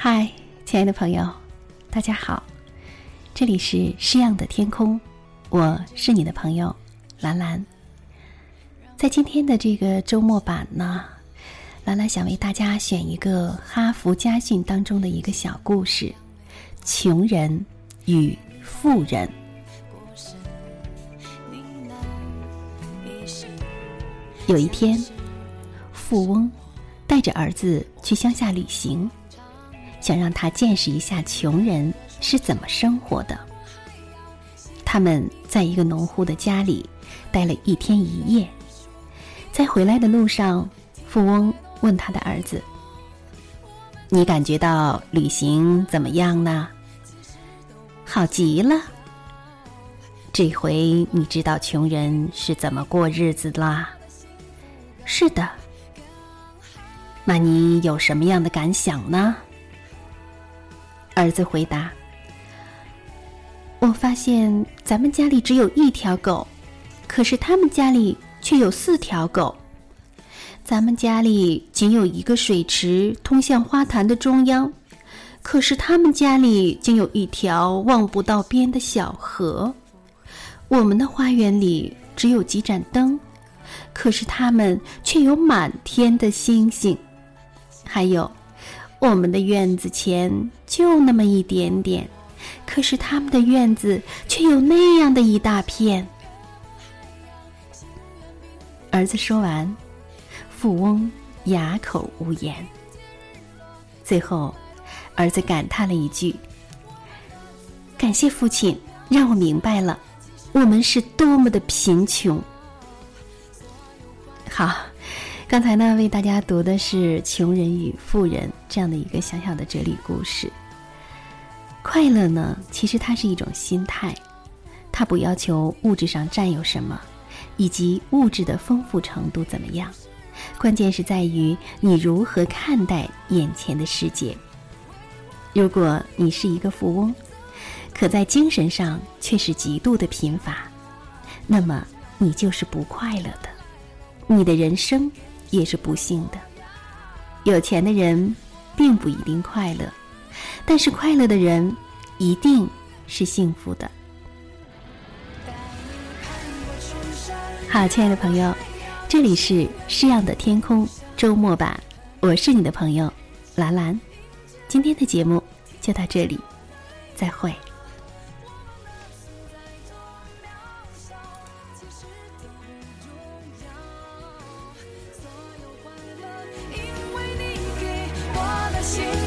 嗨，亲爱的朋友，大家好，这里是诗样的天空，我是你的朋友兰兰。在今天的这个周末版呢，兰兰想为大家选一个哈佛家训当中的一个小故事：穷人与富人。有一天，富翁带着儿子去乡下旅行。想让他见识一下穷人是怎么生活的。他们在一个农户的家里待了一天一夜，在回来的路上，富翁问他的儿子：“你感觉到旅行怎么样呢？”“好极了。”“这回你知道穷人是怎么过日子啦？”“是的。”“那你有什么样的感想呢？”儿子回答：“我发现咱们家里只有一条狗，可是他们家里却有四条狗。咱们家里仅有一个水池通向花坛的中央，可是他们家里竟有一条望不到边的小河。我们的花园里只有几盏灯，可是他们却有满天的星星。还有。”我们的院子前就那么一点点，可是他们的院子却有那样的一大片。儿子说完，富翁哑口无言。最后，儿子感叹了一句：“感谢父亲，让我明白了，我们是多么的贫穷。”好。刚才呢，为大家读的是《穷人与富人》这样的一个小小的哲理故事。快乐呢，其实它是一种心态，它不要求物质上占有什么，以及物质的丰富程度怎么样，关键是在于你如何看待眼前的世界。如果你是一个富翁，可在精神上却是极度的贫乏，那么你就是不快乐的，你的人生。也是不幸的。有钱的人并不一定快乐，但是快乐的人一定是幸福的。好，亲爱的朋友，这里是诗样的天空周末版，我是你的朋友兰兰。今天的节目就到这里，再会。you